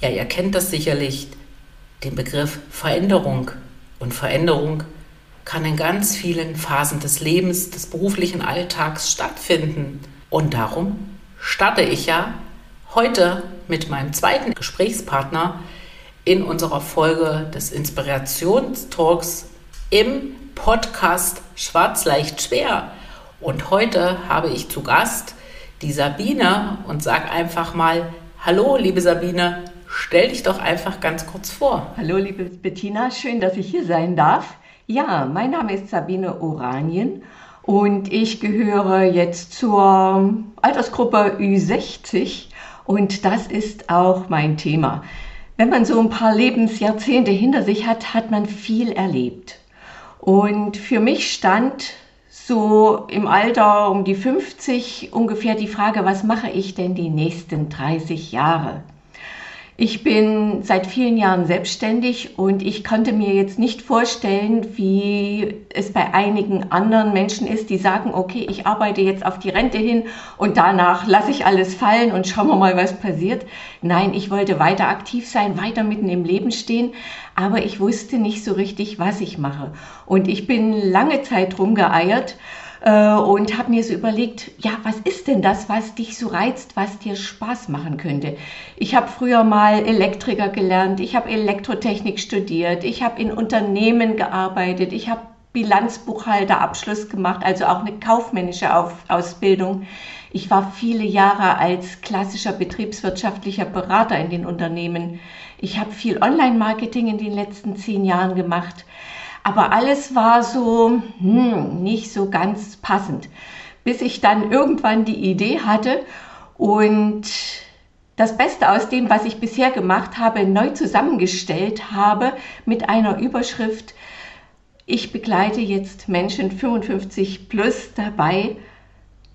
Ja, ihr kennt das sicherlich, den Begriff Veränderung. Und Veränderung kann in ganz vielen Phasen des Lebens, des beruflichen Alltags stattfinden. Und darum starte ich ja heute mit meinem zweiten Gesprächspartner in unserer Folge des Inspirationstalks im Podcast Schwarz leicht schwer. Und heute habe ich zu Gast die Sabine und sag einfach mal Hallo, liebe Sabine, Stell dich doch einfach ganz kurz vor. Hallo, liebe Bettina, schön, dass ich hier sein darf. Ja, mein Name ist Sabine Oranien und ich gehöre jetzt zur Altersgruppe Ü60 und das ist auch mein Thema. Wenn man so ein paar Lebensjahrzehnte hinter sich hat, hat man viel erlebt. Und für mich stand so im Alter um die 50 ungefähr die Frage, was mache ich denn die nächsten 30 Jahre? Ich bin seit vielen Jahren selbstständig und ich konnte mir jetzt nicht vorstellen, wie es bei einigen anderen Menschen ist, die sagen, okay, ich arbeite jetzt auf die Rente hin und danach lasse ich alles fallen und schauen wir mal, was passiert. Nein, ich wollte weiter aktiv sein, weiter mitten im Leben stehen, aber ich wusste nicht so richtig, was ich mache. Und ich bin lange Zeit rumgeeiert und habe mir so überlegt, ja, was ist denn das, was dich so reizt, was dir Spaß machen könnte? Ich habe früher mal Elektriker gelernt, ich habe Elektrotechnik studiert, ich habe in Unternehmen gearbeitet, ich habe Bilanzbuchhalterabschluss gemacht, also auch eine kaufmännische Auf Ausbildung. Ich war viele Jahre als klassischer betriebswirtschaftlicher Berater in den Unternehmen. Ich habe viel Online-Marketing in den letzten zehn Jahren gemacht. Aber alles war so hm, nicht so ganz passend, bis ich dann irgendwann die Idee hatte und das Beste aus dem, was ich bisher gemacht habe, neu zusammengestellt habe mit einer Überschrift. Ich begleite jetzt Menschen 55 plus dabei,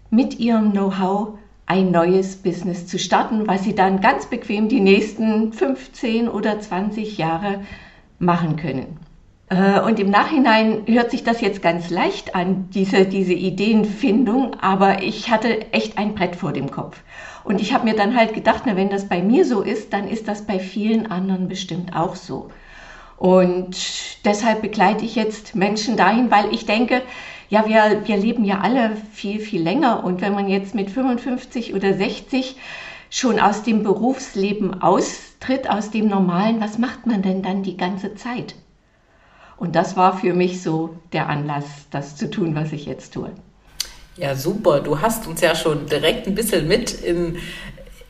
mit ihrem Know-how ein neues Business zu starten, was sie dann ganz bequem die nächsten 15 oder 20 Jahre machen können. Äh, und im Nachhinein hört sich das jetzt ganz leicht an, diese, diese Ideenfindung, aber ich hatte echt ein Brett vor dem Kopf. Und ich habe mir dann halt gedacht, na, wenn das bei mir so ist, dann ist das bei vielen anderen bestimmt auch so. Und deshalb begleite ich jetzt Menschen dahin, weil ich denke, ja, wir, wir leben ja alle viel, viel länger. Und wenn man jetzt mit 55 oder 60 schon aus dem Berufsleben austritt, aus dem Normalen, was macht man denn dann die ganze Zeit? Und das war für mich so der Anlass, das zu tun, was ich jetzt tue. Ja, super. Du hast uns ja schon direkt ein bisschen mit in,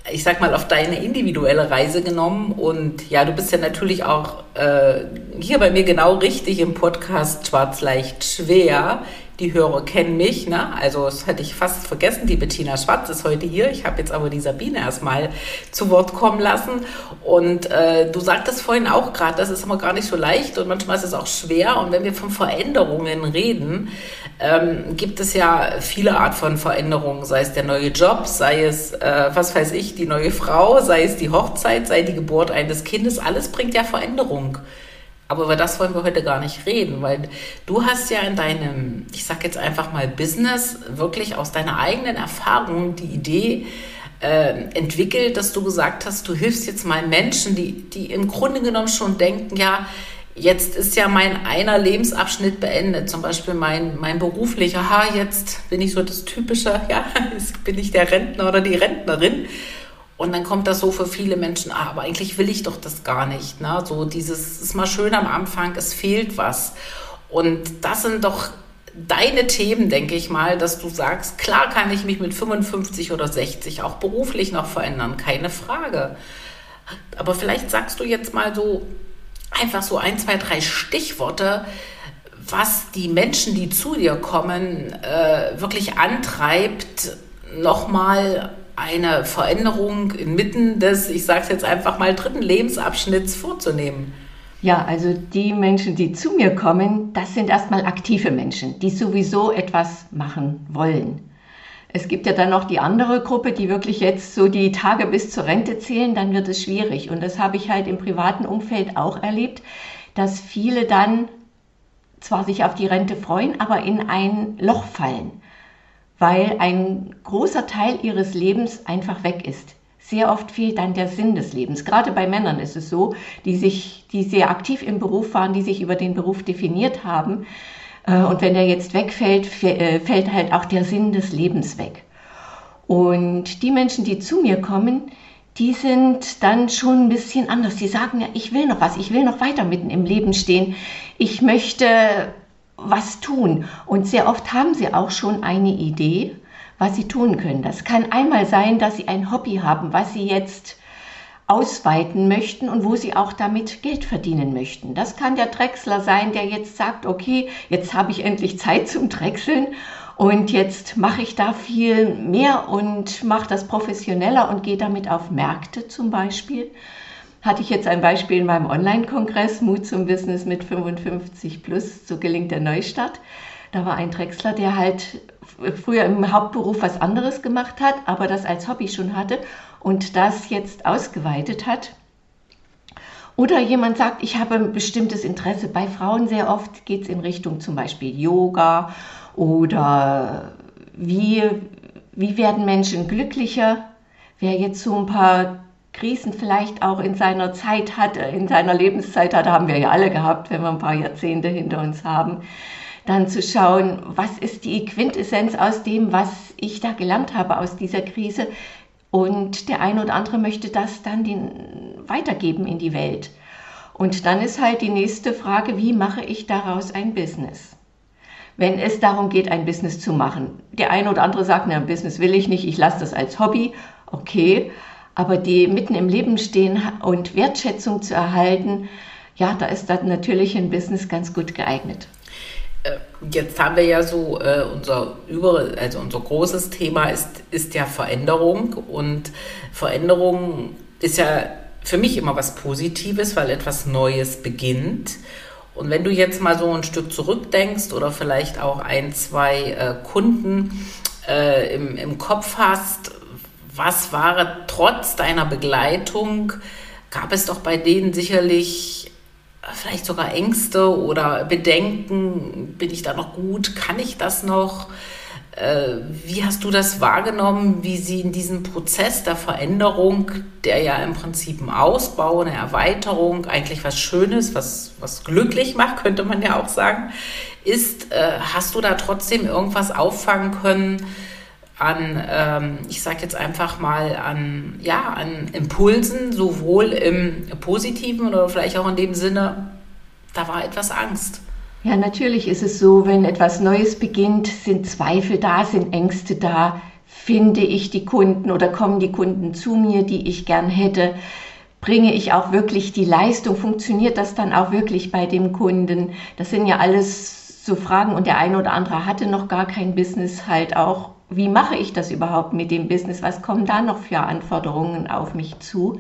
ich sag mal, auf deine individuelle Reise genommen. Und ja, du bist ja natürlich auch äh, hier bei mir genau richtig im Podcast Schwarz leicht schwer. Die Hörer kennen mich, ne? Also das hätte ich fast vergessen. Die Bettina Schwarz ist heute hier. Ich habe jetzt aber die Sabine erstmal zu Wort kommen lassen. Und äh, du sagtest vorhin auch gerade, das ist immer gar nicht so leicht und manchmal ist es auch schwer. Und wenn wir von Veränderungen reden, ähm, gibt es ja viele Art von Veränderungen, sei es der neue Job, sei es, äh, was weiß ich, die neue Frau, sei es die Hochzeit, sei die Geburt eines Kindes. Alles bringt ja Veränderung. Aber über das wollen wir heute gar nicht reden, weil du hast ja in deinem, ich sag jetzt einfach mal Business, wirklich aus deiner eigenen Erfahrung die Idee äh, entwickelt, dass du gesagt hast, du hilfst jetzt mal Menschen, die, die im Grunde genommen schon denken, ja, jetzt ist ja mein einer Lebensabschnitt beendet, zum Beispiel mein, mein beruflicher, ha, jetzt bin ich so das typische, ja, jetzt bin ich der Rentner oder die Rentnerin. Und dann kommt das so für viele Menschen, ah, aber eigentlich will ich doch das gar nicht. Ne? So dieses, ist mal schön am Anfang, es fehlt was. Und das sind doch deine Themen, denke ich mal, dass du sagst, klar kann ich mich mit 55 oder 60 auch beruflich noch verändern, keine Frage. Aber vielleicht sagst du jetzt mal so einfach so ein, zwei, drei Stichworte, was die Menschen, die zu dir kommen, äh, wirklich antreibt, nochmal eine Veränderung inmitten des, ich sage es jetzt einfach mal, dritten Lebensabschnitts vorzunehmen? Ja, also die Menschen, die zu mir kommen, das sind erstmal aktive Menschen, die sowieso etwas machen wollen. Es gibt ja dann noch die andere Gruppe, die wirklich jetzt so die Tage bis zur Rente zählen, dann wird es schwierig. Und das habe ich halt im privaten Umfeld auch erlebt, dass viele dann zwar sich auf die Rente freuen, aber in ein Loch fallen, weil ein großer Teil ihres Lebens einfach weg ist. Sehr oft fehlt dann der Sinn des Lebens. Gerade bei Männern ist es so, die sich, die sehr aktiv im Beruf waren, die sich über den Beruf definiert haben. Äh, und wenn der jetzt wegfällt, äh, fällt halt auch der Sinn des Lebens weg. Und die Menschen, die zu mir kommen, die sind dann schon ein bisschen anders. Die sagen ja, ich will noch was, ich will noch weiter mitten im Leben stehen. Ich möchte was tun. Und sehr oft haben sie auch schon eine Idee was sie tun können. Das kann einmal sein, dass sie ein Hobby haben, was sie jetzt ausweiten möchten und wo sie auch damit Geld verdienen möchten. Das kann der Drechsler sein, der jetzt sagt, okay, jetzt habe ich endlich Zeit zum Drechseln und jetzt mache ich da viel mehr und mache das professioneller und gehe damit auf Märkte zum Beispiel. Hatte ich jetzt ein Beispiel in meinem Online-Kongress Mut zum Business mit 55 plus, so gelingt der Neustart. Da war ein Drechsler, der halt früher im Hauptberuf was anderes gemacht hat, aber das als Hobby schon hatte und das jetzt ausgeweitet hat. Oder jemand sagt, ich habe ein bestimmtes Interesse. Bei Frauen sehr oft geht es in Richtung zum Beispiel Yoga oder wie, wie werden Menschen glücklicher. Wer jetzt so ein paar Krisen vielleicht auch in seiner Zeit hatte, in seiner Lebenszeit hatte, haben wir ja alle gehabt, wenn wir ein paar Jahrzehnte hinter uns haben dann zu schauen, was ist die Quintessenz aus dem, was ich da gelernt habe aus dieser Krise. Und der eine oder andere möchte das dann den, weitergeben in die Welt. Und dann ist halt die nächste Frage, wie mache ich daraus ein Business? Wenn es darum geht, ein Business zu machen. Der eine oder andere sagt, ein Business will ich nicht, ich lasse das als Hobby. Okay, aber die mitten im Leben stehen und Wertschätzung zu erhalten, ja, da ist das natürlich ein Business ganz gut geeignet. Äh, jetzt haben wir ja so äh, unser über, also unser großes Thema ist, ist ja Veränderung und Veränderung ist ja für mich immer was Positives, weil etwas Neues beginnt. Und wenn du jetzt mal so ein Stück zurückdenkst oder vielleicht auch ein, zwei äh, Kunden äh, im, im Kopf hast, was war trotz deiner Begleitung, gab es doch bei denen sicherlich vielleicht sogar Ängste oder Bedenken, bin ich da noch gut, kann ich das noch? Äh, wie hast du das wahrgenommen, wie sie in diesem Prozess der Veränderung, der ja im Prinzip ein Ausbau, eine Erweiterung, eigentlich was Schönes, was, was glücklich macht, könnte man ja auch sagen, ist, äh, hast du da trotzdem irgendwas auffangen können, an, ähm, ich sage jetzt einfach mal, an, ja, an Impulsen, sowohl im positiven oder vielleicht auch in dem Sinne, da war etwas Angst. Ja, natürlich ist es so, wenn etwas Neues beginnt, sind Zweifel da, sind Ängste da. Finde ich die Kunden oder kommen die Kunden zu mir, die ich gern hätte? Bringe ich auch wirklich die Leistung? Funktioniert das dann auch wirklich bei dem Kunden? Das sind ja alles so Fragen und der eine oder andere hatte noch gar kein Business halt auch wie mache ich das überhaupt mit dem Business? Was kommen da noch für Anforderungen auf mich zu?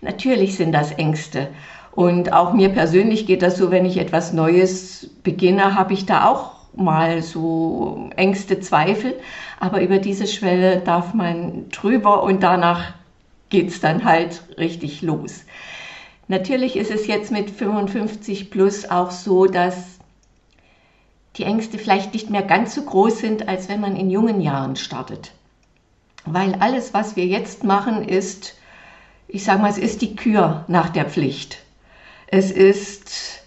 Natürlich sind das Ängste. Und auch mir persönlich geht das so, wenn ich etwas Neues beginne, habe ich da auch mal so Ängste, Zweifel. Aber über diese Schwelle darf man drüber und danach geht es dann halt richtig los. Natürlich ist es jetzt mit 55 plus auch so, dass die Ängste vielleicht nicht mehr ganz so groß sind, als wenn man in jungen Jahren startet. Weil alles, was wir jetzt machen, ist, ich sage mal, es ist die Kür nach der Pflicht. Es ist,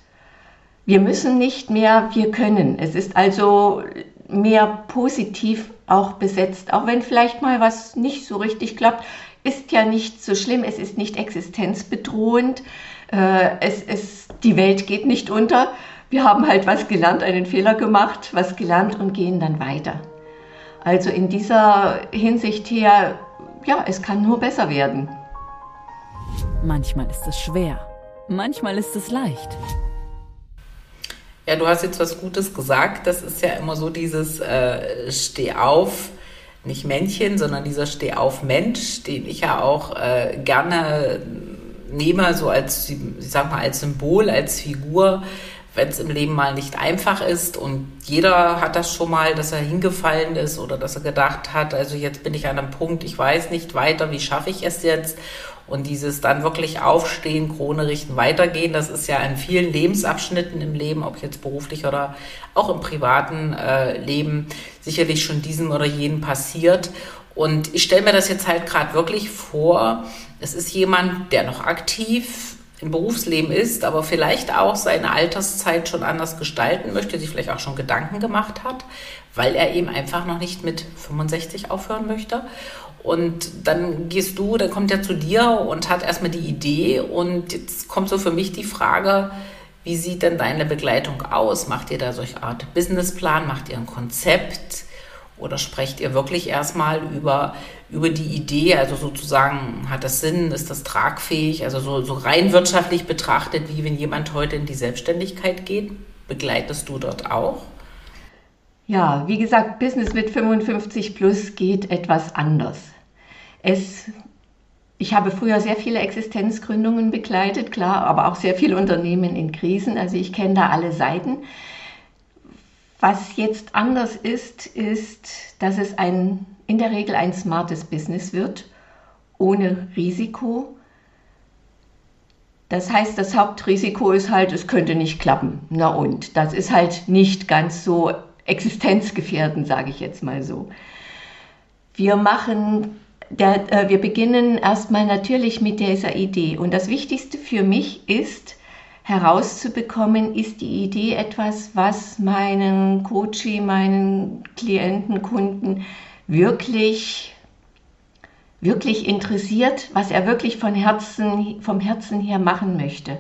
wir müssen nicht mehr, wir können. Es ist also mehr positiv auch besetzt, auch wenn vielleicht mal was nicht so richtig klappt, ist ja nicht so schlimm, es ist nicht existenzbedrohend, äh, es ist, die Welt geht nicht unter, wir haben halt was gelernt, einen Fehler gemacht, was gelernt und gehen dann weiter. Also in dieser Hinsicht her, ja, es kann nur besser werden. Manchmal ist es schwer, manchmal ist es leicht. Ja, du hast jetzt was Gutes gesagt. Das ist ja immer so dieses äh, Steh auf, nicht Männchen, sondern dieser Stehauf-Mensch, den ich ja auch äh, gerne nehme, so als, ich sag mal, als Symbol, als Figur, wenn es im Leben mal nicht einfach ist. Und jeder hat das schon mal, dass er hingefallen ist oder dass er gedacht hat, also jetzt bin ich an einem Punkt, ich weiß nicht weiter, wie schaffe ich es jetzt? Und dieses dann wirklich aufstehen, Krone richten, weitergehen, das ist ja in vielen Lebensabschnitten im Leben, ob jetzt beruflich oder auch im privaten äh, Leben, sicherlich schon diesem oder jenem passiert. Und ich stelle mir das jetzt halt gerade wirklich vor, es ist jemand, der noch aktiv im Berufsleben ist, aber vielleicht auch seine Alterszeit schon anders gestalten möchte, sich vielleicht auch schon Gedanken gemacht hat, weil er eben einfach noch nicht mit 65 aufhören möchte. Und dann gehst du, dann kommt er zu dir und hat erstmal die Idee. Und jetzt kommt so für mich die Frage, wie sieht denn deine Begleitung aus? Macht ihr da solche Art Businessplan? Macht ihr ein Konzept? Oder sprecht ihr wirklich erstmal über, über die Idee, also sozusagen, hat das Sinn, ist das tragfähig, also so, so rein wirtschaftlich betrachtet, wie wenn jemand heute in die Selbstständigkeit geht? Begleitest du dort auch? Ja, wie gesagt, Business mit 55 plus geht etwas anders. Es, ich habe früher sehr viele Existenzgründungen begleitet, klar, aber auch sehr viele Unternehmen in Krisen. Also ich kenne da alle Seiten. Was jetzt anders ist, ist, dass es ein, in der Regel ein smartes Business wird, ohne Risiko. Das heißt, das Hauptrisiko ist halt, es könnte nicht klappen. Na und, das ist halt nicht ganz so existenzgefährdend, sage ich jetzt mal so. Wir machen der, äh, wir beginnen erstmal natürlich mit dieser Idee. Und das Wichtigste für mich ist herauszubekommen, ist die Idee etwas, was meinen Coachie, meinen Klienten, Kunden wirklich wirklich interessiert, was er wirklich von Herzen, vom Herzen her machen möchte.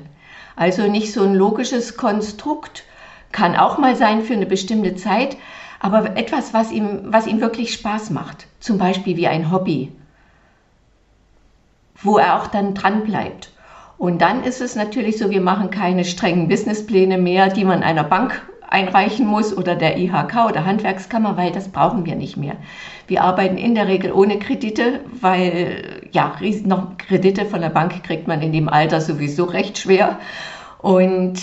Also nicht so ein logisches Konstrukt, kann auch mal sein für eine bestimmte Zeit, aber etwas, was ihm, was ihm wirklich Spaß macht. Zum Beispiel wie ein Hobby, wo er auch dann dran bleibt. Und dann ist es natürlich so, wir machen keine strengen Businesspläne mehr, die man einer Bank einreichen muss oder der IHK oder Handwerkskammer, weil das brauchen wir nicht mehr. Wir arbeiten in der Regel ohne Kredite, weil ja, noch Kredite von der Bank kriegt man in dem Alter sowieso recht schwer. Und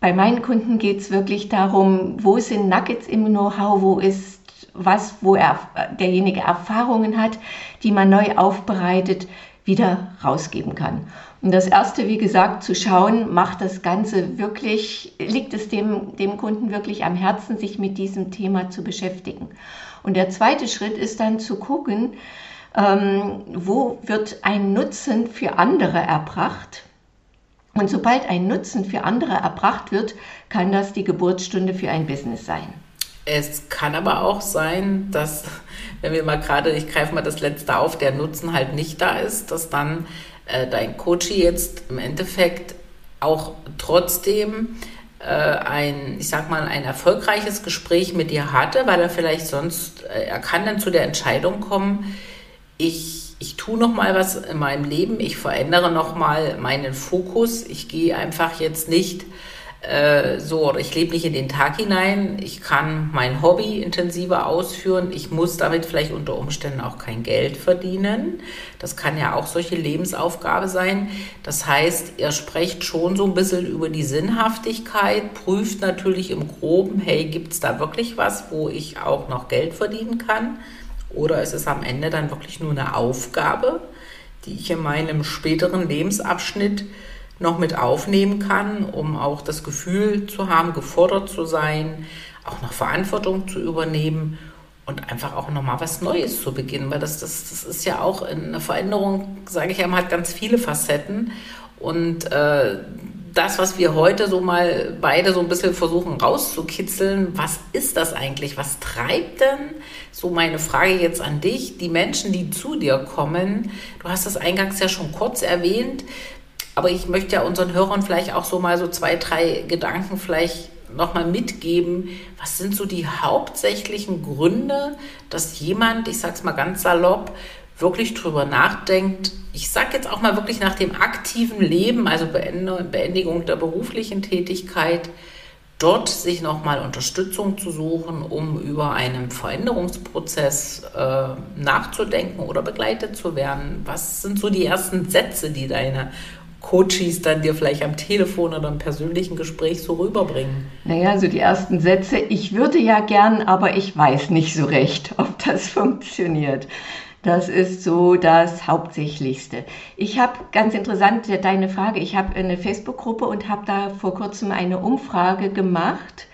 bei meinen Kunden geht es wirklich darum, wo sind Nuggets im Know-how, wo ist was, wo er, derjenige Erfahrungen hat, die man neu aufbereitet, wieder rausgeben kann. Und das erste, wie gesagt, zu schauen, macht das Ganze wirklich, liegt es dem, dem Kunden wirklich am Herzen, sich mit diesem Thema zu beschäftigen. Und der zweite Schritt ist dann zu gucken, ähm, wo wird ein Nutzen für andere erbracht und sobald ein Nutzen für andere erbracht wird, kann das die Geburtsstunde für ein Business sein. Es kann aber auch sein, dass, wenn wir mal gerade, ich greife mal das letzte auf, der Nutzen halt nicht da ist, dass dann äh, dein Coach jetzt im Endeffekt auch trotzdem äh, ein, ich sag mal, ein erfolgreiches Gespräch mit dir hatte, weil er vielleicht sonst, äh, er kann dann zu der Entscheidung kommen, ich ich tue noch mal was in meinem Leben, ich verändere noch mal meinen Fokus, ich gehe einfach jetzt nicht äh, so, ich lebe nicht in den Tag hinein, ich kann mein Hobby intensiver ausführen, ich muss damit vielleicht unter Umständen auch kein Geld verdienen. Das kann ja auch solche Lebensaufgabe sein. Das heißt, ihr sprecht schon so ein bisschen über die Sinnhaftigkeit, prüft natürlich im Groben, hey, gibt es da wirklich was, wo ich auch noch Geld verdienen kann? Oder ist es am Ende dann wirklich nur eine Aufgabe, die ich in meinem späteren Lebensabschnitt noch mit aufnehmen kann, um auch das Gefühl zu haben, gefordert zu sein, auch noch Verantwortung zu übernehmen und einfach auch nochmal was Neues zu beginnen, weil das, das, das ist ja auch eine Veränderung, sage ich einmal, hat ganz viele Facetten und äh, das, was wir heute so mal beide so ein bisschen versuchen rauszukitzeln, was ist das eigentlich? Was treibt denn, so meine Frage jetzt an dich, die Menschen, die zu dir kommen? Du hast das eingangs ja schon kurz erwähnt, aber ich möchte ja unseren Hörern vielleicht auch so mal so zwei, drei Gedanken vielleicht nochmal mitgeben. Was sind so die hauptsächlichen Gründe, dass jemand, ich sag's mal ganz salopp, wirklich drüber nachdenkt, ich sage jetzt auch mal wirklich nach dem aktiven Leben, also Beendigung der beruflichen Tätigkeit, dort sich nochmal Unterstützung zu suchen, um über einen Veränderungsprozess äh, nachzudenken oder begleitet zu werden? Was sind so die ersten Sätze, die deine Coaches dann dir vielleicht am Telefon oder im persönlichen Gespräch so rüberbringen? Naja, so die ersten Sätze, ich würde ja gern, aber ich weiß nicht so recht, ob das funktioniert. Das ist so das Hauptsächlichste. Ich habe ganz interessant deine Frage. Ich habe eine Facebook-Gruppe und habe da vor kurzem eine Umfrage gemacht.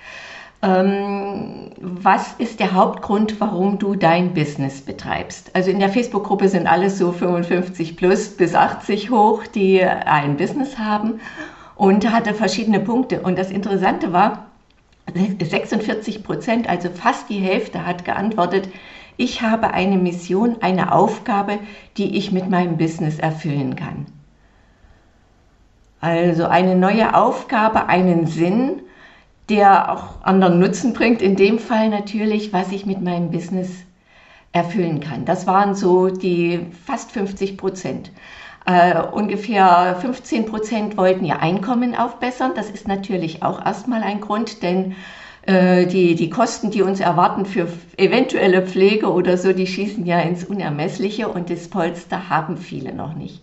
Ähm, was ist der Hauptgrund, warum du dein Business betreibst? Also in der Facebook-Gruppe sind alles so 55 plus bis 80 hoch, die ein Business haben und hatte verschiedene Punkte. Und das Interessante war, 46 Prozent, also fast die Hälfte, hat geantwortet, ich habe eine Mission, eine Aufgabe, die ich mit meinem Business erfüllen kann. Also eine neue Aufgabe, einen Sinn, der auch anderen Nutzen bringt. In dem Fall natürlich, was ich mit meinem Business erfüllen kann. Das waren so die fast 50 Prozent. Uh, ungefähr 15 Prozent wollten ihr Einkommen aufbessern. Das ist natürlich auch erstmal ein Grund, denn äh, die, die Kosten, die uns erwarten für eventuelle Pflege oder so, die schießen ja ins Unermessliche und das Polster haben viele noch nicht.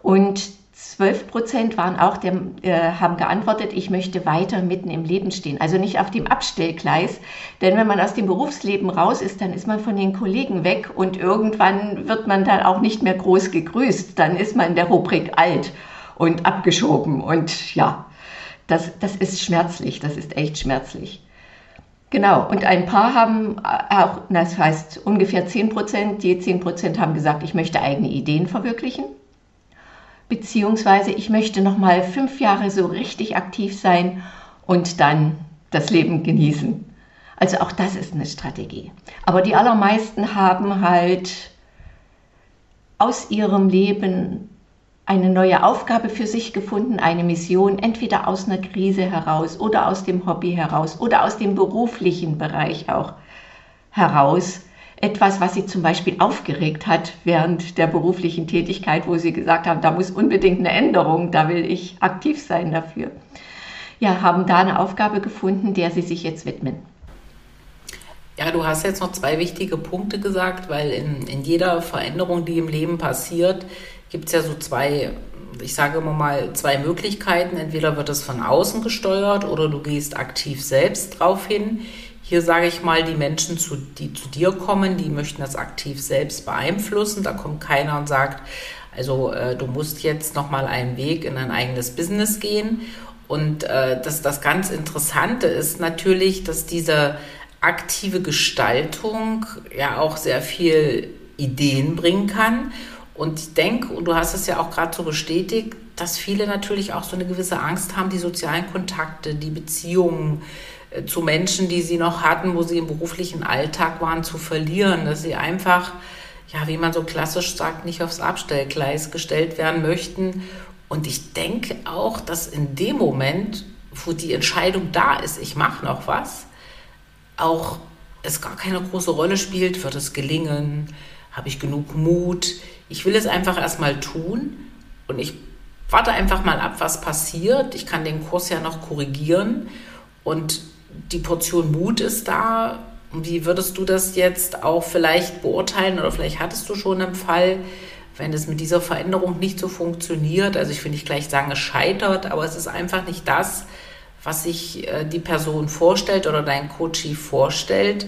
Und 12 Prozent waren auch, der, äh, haben geantwortet, ich möchte weiter mitten im Leben stehen. Also nicht auf dem Abstellgleis. Denn wenn man aus dem Berufsleben raus ist, dann ist man von den Kollegen weg und irgendwann wird man dann auch nicht mehr groß gegrüßt. Dann ist man in der Rubrik alt und abgeschoben und ja, das, das ist schmerzlich, das ist echt schmerzlich. Genau, und ein paar haben auch, das heißt ungefähr 10 Prozent, je 10 Prozent haben gesagt, ich möchte eigene Ideen verwirklichen. Beziehungsweise ich möchte nochmal fünf Jahre so richtig aktiv sein und dann das Leben genießen. Also auch das ist eine Strategie. Aber die allermeisten haben halt aus ihrem Leben eine neue Aufgabe für sich gefunden, eine Mission, entweder aus einer Krise heraus oder aus dem Hobby heraus oder aus dem beruflichen Bereich auch heraus. Etwas, was sie zum Beispiel aufgeregt hat während der beruflichen Tätigkeit, wo sie gesagt haben, da muss unbedingt eine Änderung, da will ich aktiv sein dafür. Ja, haben da eine Aufgabe gefunden, der sie sich jetzt widmen. Ja, du hast jetzt noch zwei wichtige Punkte gesagt, weil in, in jeder Veränderung, die im Leben passiert, gibt es ja so zwei, ich sage immer mal, zwei Möglichkeiten. Entweder wird es von außen gesteuert oder du gehst aktiv selbst drauf hin. Hier sage ich mal, die Menschen, zu, die zu dir kommen, die möchten das aktiv selbst beeinflussen. Da kommt keiner und sagt, also äh, du musst jetzt nochmal einen Weg in ein eigenes Business gehen. Und äh, das, das ganz Interessante ist natürlich, dass diese aktive Gestaltung ja auch sehr viel Ideen bringen kann und ich denke, und du hast es ja auch gerade so bestätigt, dass viele natürlich auch so eine gewisse Angst haben, die sozialen Kontakte, die Beziehungen zu Menschen, die sie noch hatten, wo sie im beruflichen Alltag waren, zu verlieren, dass sie einfach, ja, wie man so klassisch sagt, nicht aufs Abstellgleis gestellt werden möchten. Und ich denke auch, dass in dem Moment, wo die Entscheidung da ist, ich mache noch was, auch es gar keine große Rolle spielt, wird es gelingen, habe ich genug Mut, ich will es einfach erstmal tun und ich warte einfach mal ab, was passiert. Ich kann den Kurs ja noch korrigieren und die Portion Mut ist da. Wie würdest du das jetzt auch vielleicht beurteilen oder vielleicht hattest du schon einen Fall, wenn es mit dieser Veränderung nicht so funktioniert? Also ich will nicht gleich sagen, es scheitert, aber es ist einfach nicht das, was sich äh, die Person vorstellt oder dein Coachie vorstellt.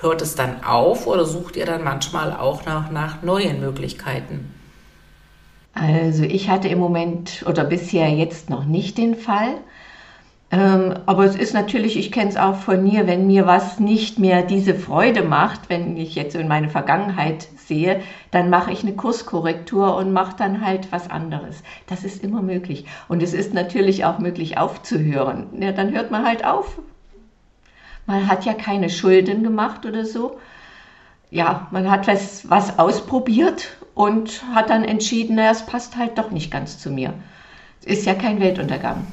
Hört es dann auf oder sucht ihr dann manchmal auch nach, nach neuen Möglichkeiten? Also ich hatte im Moment oder bisher jetzt noch nicht den Fall. Ähm, aber es ist natürlich, ich kenne es auch von mir, wenn mir was nicht mehr diese Freude macht, wenn ich jetzt in meine Vergangenheit sehe, dann mache ich eine Kurskorrektur und mache dann halt was anderes. Das ist immer möglich. Und es ist natürlich auch möglich aufzuhören. Ja, dann hört man halt auf, man hat ja keine Schulden gemacht oder so. Ja, man hat was, was ausprobiert und hat dann entschieden, naja, es passt halt doch nicht ganz zu mir. Ist ja kein Weltuntergang.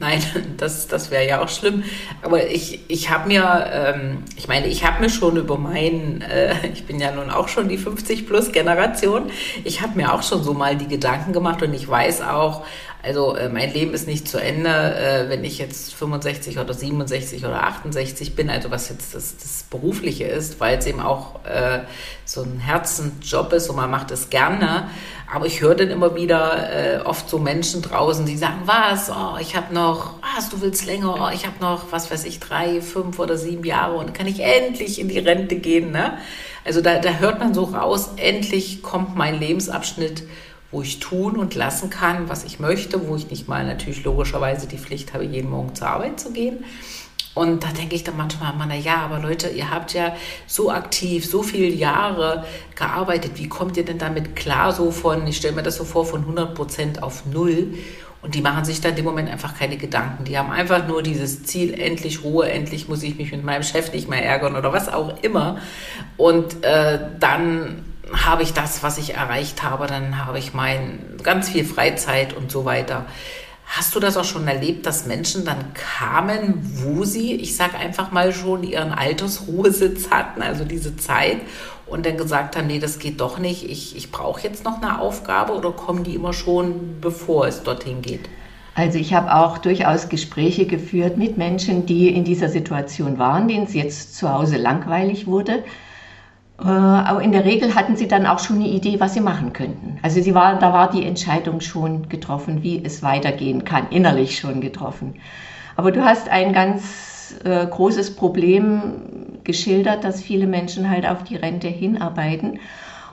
Nein, das, das wäre ja auch schlimm. Aber ich, ich habe mir, ähm, ich meine, ich habe mir schon über meinen, äh, ich bin ja nun auch schon die 50-plus-Generation, ich habe mir auch schon so mal die Gedanken gemacht und ich weiß auch Also äh, mein Leben ist nicht zu Ende, äh, wenn ich jetzt 65 oder 67 oder 68 bin, also was jetzt das, das Berufliche ist, weil es eben auch äh, so ein Herzensjob ist und man macht es gerne. Aber ich höre dann immer wieder äh, oft so Menschen draußen, die sagen, was, oh, ich habe noch, was, du willst länger, oh, ich habe noch, was weiß ich, drei, fünf oder sieben Jahre und dann kann ich endlich in die Rente gehen. Ne? Also da, da hört man so raus, endlich kommt mein Lebensabschnitt, wo ich tun und lassen kann, was ich möchte, wo ich nicht mal natürlich logischerweise die Pflicht habe, jeden Morgen zur Arbeit zu gehen. Und da denke ich dann manchmal, na ja, aber Leute, ihr habt ja so aktiv, so viele Jahre gearbeitet. Wie kommt ihr denn damit klar, so von, ich stelle mir das so vor, von 100 Prozent auf Null? Und die machen sich dann dem Moment einfach keine Gedanken. Die haben einfach nur dieses Ziel, endlich Ruhe, endlich muss ich mich mit meinem Chef nicht mehr ärgern oder was auch immer. Und äh, dann habe ich das, was ich erreicht habe, dann habe ich mein ganz viel Freizeit und so weiter. Hast du das auch schon erlebt, dass Menschen dann kamen, wo sie, ich sage einfach mal schon, ihren Altersruhesitz hatten, also diese Zeit, und dann gesagt haben, nee, das geht doch nicht, ich, ich brauche jetzt noch eine Aufgabe oder kommen die immer schon, bevor es dorthin geht? Also ich habe auch durchaus Gespräche geführt mit Menschen, die in dieser Situation waren, denen es jetzt zu Hause langweilig wurde aber in der Regel hatten sie dann auch schon eine Idee, was sie machen könnten. Also sie war, da war die Entscheidung schon getroffen, wie es weitergehen kann, innerlich schon getroffen. Aber du hast ein ganz äh, großes Problem geschildert, dass viele Menschen halt auf die Rente hinarbeiten.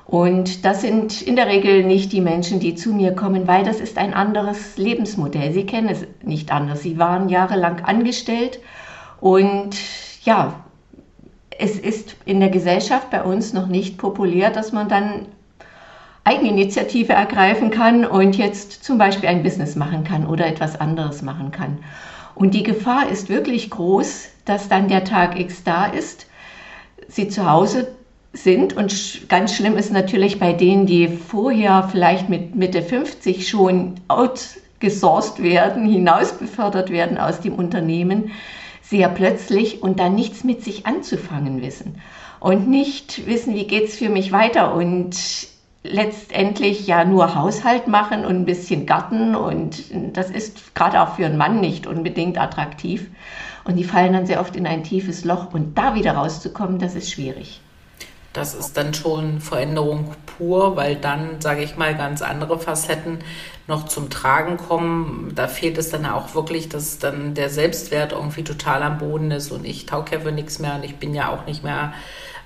Und das sind in der Regel nicht die Menschen, die zu mir kommen, weil das ist ein anderes Lebensmodell. Sie kennen es nicht anders. Sie waren jahrelang angestellt und ja, es ist in der Gesellschaft bei uns noch nicht populär, dass man dann Eigeninitiative ergreifen kann und jetzt zum Beispiel ein Business machen kann oder etwas anderes machen kann. Und die Gefahr ist wirklich groß, dass dann der Tag X da ist, sie zu Hause sind und ganz schlimm ist natürlich bei denen, die vorher vielleicht mit Mitte 50 schon outgesourced werden, hinausbefördert werden aus dem Unternehmen, sehr plötzlich und dann nichts mit sich anzufangen wissen und nicht wissen, wie geht es für mich weiter und letztendlich ja nur Haushalt machen und ein bisschen Garten und das ist gerade auch für einen Mann nicht unbedingt attraktiv und die fallen dann sehr oft in ein tiefes Loch und da wieder rauszukommen, das ist schwierig. Das ist dann schon Veränderung pur, weil dann, sage ich mal, ganz andere Facetten noch zum Tragen kommen. Da fehlt es dann auch wirklich, dass dann der Selbstwert irgendwie total am Boden ist und ich tauge ja für nichts mehr und ich bin ja auch nicht mehr,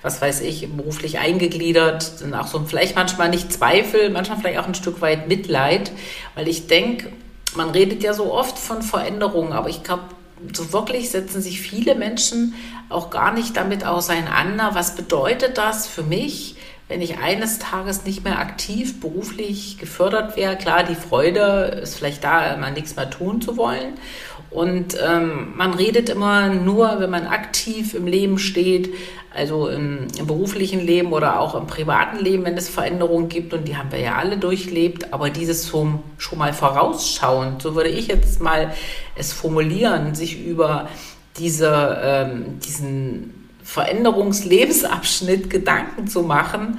was weiß ich, beruflich eingegliedert. Dann auch so vielleicht manchmal nicht Zweifel, manchmal vielleicht auch ein Stück weit Mitleid, weil ich denke, man redet ja so oft von Veränderungen, aber ich glaube, so wirklich setzen sich viele Menschen auch gar nicht damit auseinander, was bedeutet das für mich, wenn ich eines Tages nicht mehr aktiv beruflich gefördert wäre. Klar, die Freude ist vielleicht da, mal nichts mehr tun zu wollen. Und ähm, man redet immer nur, wenn man aktiv im Leben steht, also im, im, beruflichen Leben oder auch im privaten Leben, wenn es Veränderungen gibt. Und die haben wir ja alle durchlebt. Aber dieses zum, schon mal vorausschauen, so würde ich jetzt mal es formulieren, sich über diese, ähm, diesen Veränderungslebensabschnitt Gedanken zu machen,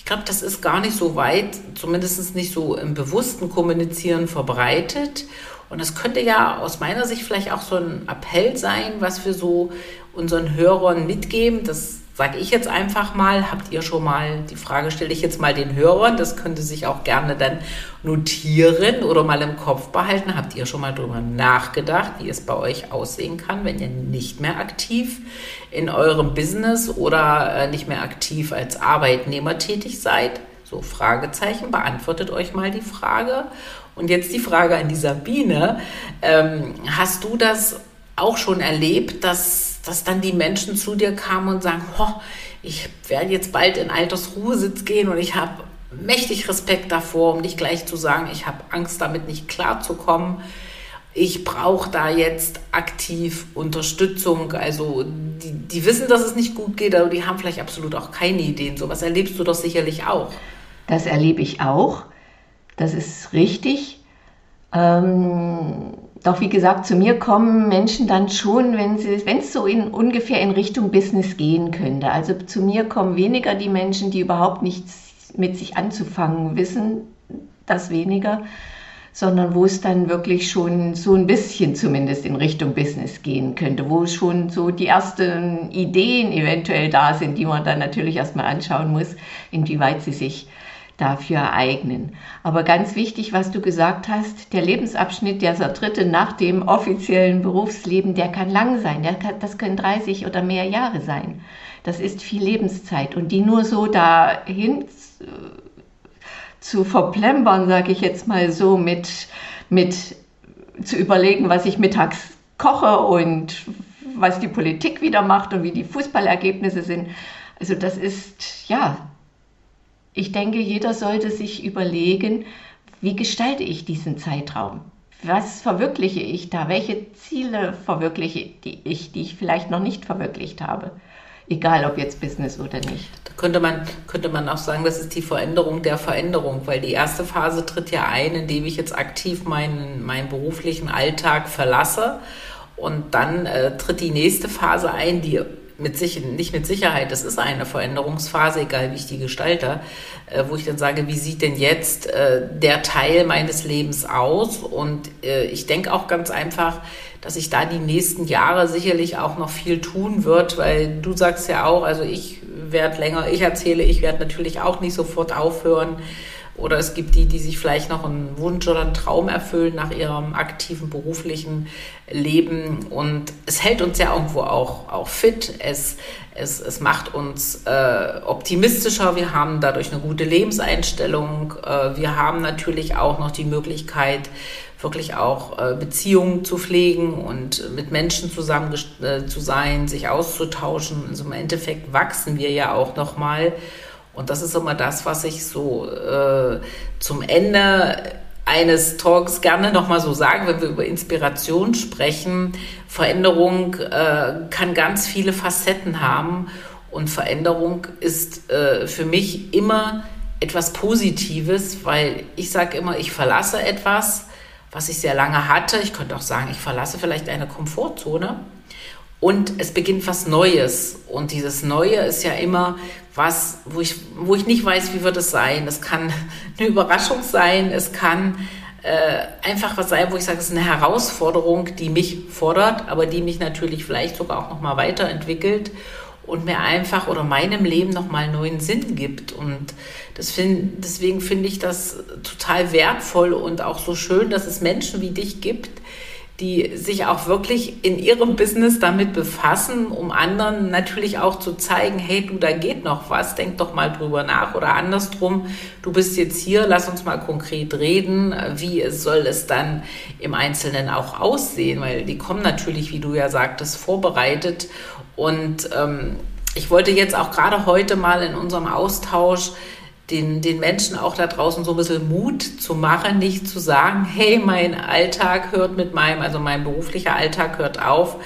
ich glaube, das ist gar nicht so weit, zumindest nicht so im bewussten Kommunizieren verbreitet. Und das könnte ja aus meiner Sicht vielleicht auch so ein Appell sein, was wir so unseren Hörern mitgeben. Das sage ich jetzt einfach mal, habt ihr schon mal, die Frage stelle ich jetzt mal den Hörern, das könnte sich auch gerne dann notieren oder mal im Kopf behalten. Habt ihr schon mal darüber nachgedacht, wie es bei euch aussehen kann, wenn ihr nicht mehr aktiv in eurem Business oder äh, nicht mehr aktiv als Arbeitnehmer tätig seid? So, Fragezeichen, beantwortet euch mal die Frage. Und jetzt die Frage an die Sabine. Ähm, hast du das auch schon erlebt, dass dass dann die Menschen zu dir kamen und sagen, ich werde jetzt bald in Altersruhesitz gehen und ich habe mächtig Respekt davor, um nicht gleich zu sagen, ich habe Angst damit nicht klarzukommen. Ich brauche da jetzt aktiv Unterstützung. Also die, die wissen, dass es nicht gut geht, aber die haben vielleicht absolut auch keine Ideen. So was erlebst du doch sicherlich auch. Das erlebe ich auch. Das ist richtig. Ähm doch wie gesagt, zu mir kommen Menschen dann schon, wenn es so in ungefähr in Richtung Business gehen könnte. Also zu mir kommen weniger die Menschen, die überhaupt nichts mit sich anzufangen wissen, das weniger, sondern wo es dann wirklich schon so ein bisschen zumindest in Richtung Business gehen könnte, wo schon so die ersten Ideen eventuell da sind, die man dann natürlich erstmal anschauen muss, inwieweit sie sich dafür eignen. Aber ganz wichtig, was du gesagt hast, der Lebensabschnitt, der dritte nach dem offiziellen Berufsleben, der kann lang sein. Kann, das können 30 oder mehr Jahre sein. Das ist viel Lebenszeit. Und die nur so dahin zu verplempern, sage ich jetzt mal so, mit, mit zu überlegen, was ich mittags koche und was die Politik wieder macht und wie die Fußballergebnisse sind. Also das ist, ja, ich denke, jeder sollte sich überlegen, wie gestalte ich diesen Zeitraum? Was verwirkliche ich da? Welche Ziele verwirkliche ich, die ich vielleicht noch nicht verwirklicht habe? Egal ob jetzt Business oder nicht. Da könnte man, könnte man auch sagen, das ist die Veränderung der Veränderung, weil die erste Phase tritt ja ein, indem ich jetzt aktiv meinen, meinen beruflichen Alltag verlasse. Und dann äh, tritt die nächste Phase ein, die mit sich, nicht mit Sicherheit, das ist eine Veränderungsphase, egal wie ich die gestalte, äh, wo ich dann sage, wie sieht denn jetzt äh, der Teil meines Lebens aus? Und äh, ich denke auch ganz einfach, dass sich da die nächsten Jahre sicherlich auch noch viel tun wird, weil du sagst ja auch, also ich werde länger, ich erzähle, ich werde natürlich auch nicht sofort aufhören. Oder es gibt die, die sich vielleicht noch einen Wunsch oder einen Traum erfüllen nach ihrem aktiven beruflichen Leben. Und es hält uns ja irgendwo auch, auch fit. Es, es, es macht uns äh, optimistischer. Wir haben dadurch eine gute Lebenseinstellung. Äh, wir haben natürlich auch noch die Möglichkeit, wirklich auch äh, Beziehungen zu pflegen und mit Menschen zusammen äh, zu sein, sich auszutauschen. Also im Endeffekt wachsen wir ja auch noch mal. Und das ist immer das, was ich so äh, zum Ende eines Talks gerne nochmal so sage, wenn wir über Inspiration sprechen. Veränderung äh, kann ganz viele Facetten haben und Veränderung ist äh, für mich immer etwas Positives, weil ich sage immer, ich verlasse etwas, was ich sehr lange hatte. Ich könnte auch sagen, ich verlasse vielleicht eine Komfortzone und es beginnt was Neues. Und dieses Neue ist ja immer was, wo ich, wo ich nicht weiß, wie wird es sein. Es kann eine Überraschung sein, es kann äh, einfach was sein, wo ich sage, es ist eine Herausforderung, die mich fordert, aber die mich natürlich vielleicht sogar auch nochmal weiterentwickelt und mir einfach oder meinem Leben nochmal neuen Sinn gibt. Und das find, deswegen finde ich das total wertvoll und auch so schön, dass es Menschen wie dich gibt, die sich auch wirklich in ihrem Business damit befassen, um anderen natürlich auch zu zeigen, hey du, da geht noch was, denk doch mal drüber nach. Oder andersrum, du bist jetzt hier, lass uns mal konkret reden, wie soll es dann im Einzelnen auch aussehen, weil die kommen natürlich, wie du ja sagtest, vorbereitet. Und ähm, ich wollte jetzt auch gerade heute mal in unserem Austausch den, den Menschen auch da draußen so ein bisschen Mut zu machen, nicht zu sagen, hey, mein Alltag hört mit meinem, also mein beruflicher Alltag hört auf,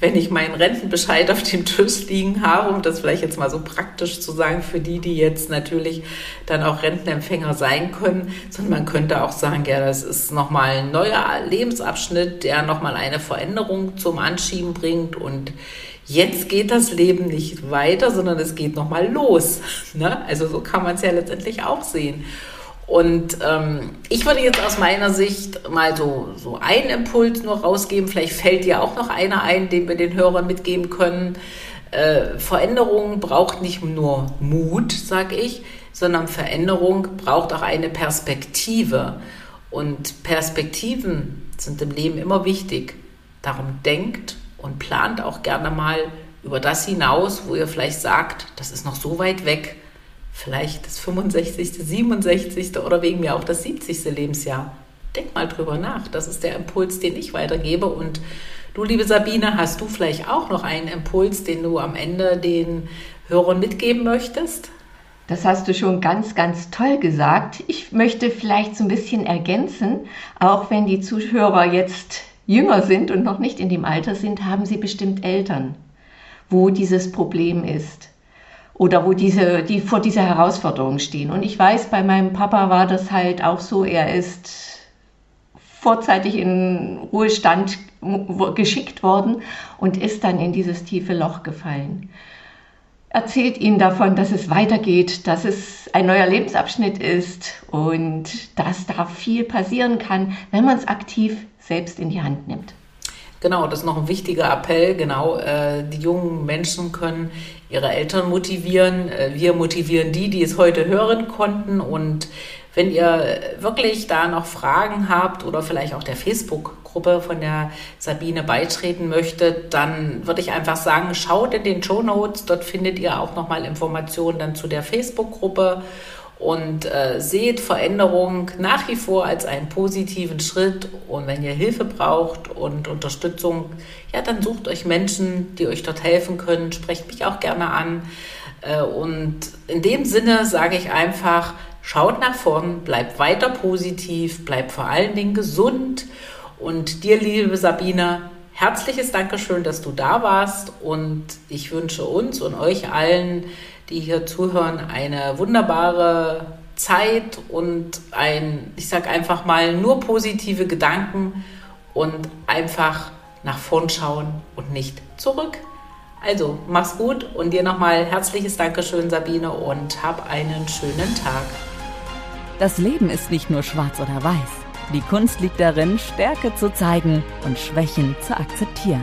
wenn ich meinen Rentenbescheid auf dem Tisch liegen habe, um das vielleicht jetzt mal so praktisch zu sagen für die, die jetzt natürlich dann auch Rentenempfänger sein können, sondern man könnte auch sagen, ja, das ist nochmal ein neuer Lebensabschnitt, der nochmal eine Veränderung zum Anschieben bringt und jetzt geht das Leben nicht weiter, sondern es geht nochmal los. Ne? Also so kann man es ja letztendlich auch sehen. Und ähm, ich würde jetzt aus meiner Sicht mal so, so einen Impuls nur rausgeben. Vielleicht fällt dir auch noch einer ein, den wir den Hörern mitgeben können. Äh, Veränderung braucht nicht nur Mut, sag ich, sondern Veränderung braucht auch eine Perspektive. Und Perspektiven sind im Leben immer wichtig. Darum denkt und plant auch gerne mal über das hinaus, wo ihr vielleicht sagt, das ist noch so weit weg, vielleicht das 65., 67. oder wegen mir auch das 70. Lebensjahr. Denk mal drüber nach. Das ist der Impuls, den ich weitergebe. Und du, liebe Sabine, hast du vielleicht auch noch einen Impuls, den du am Ende den Hörern mitgeben möchtest? Das hast du schon ganz, ganz toll gesagt. Ich möchte vielleicht so ein bisschen ergänzen, auch wenn die Zuhörer jetzt jünger sind und noch nicht in dem Alter sind, haben sie bestimmt Eltern, wo dieses Problem ist oder wo diese, die vor dieser Herausforderung stehen. Und ich weiß, bei meinem Papa war das halt auch so, er ist vorzeitig in Ruhestand geschickt worden und ist dann in dieses tiefe Loch gefallen. erzählt ihnen davon, dass es weitergeht, dass es ein neuer Lebensabschnitt ist und dass da viel passieren kann, wenn man es aktiv selbst in die Hand nimmt. Genau, das ist noch ein wichtiger Appell. Genau, äh, die jungen Menschen können ihre Eltern motivieren. Äh, wir motivieren die, die es heute hören konnten. Und wenn ihr wirklich da noch Fragen habt oder vielleicht auch der Facebook-Gruppe von der Sabine beitreten möchtet, dann würde ich einfach sagen, schaut in den Show Notes. Dort findet ihr auch nochmal Informationen dann zu der Facebook-Gruppe und äh, seht Veränderung nach wie vor als einen positiven Schritt. Und wenn ihr Hilfe braucht und Unterstützung, ja, dann sucht euch Menschen, die euch dort helfen können. Sprecht mich auch gerne an. Äh, und in dem Sinne sage ich einfach, schaut nach vorn, bleibt weiter positiv, bleibt vor allen Dingen gesund. Und dir, liebe Sabine, herzliches Dankeschön, dass du da warst. Und ich wünsche uns und euch allen, die hier zuhören, eine wunderbare Zeit und ein, ich sag einfach mal, nur positive Gedanken und einfach nach vorn schauen und nicht zurück. Also, mach's gut und dir nochmal herzliches Dankeschön, Sabine, und hab einen schönen Tag. Das Leben ist nicht nur schwarz oder weiß. Die Kunst liegt darin, Stärke zu zeigen und Schwächen zu akzeptieren.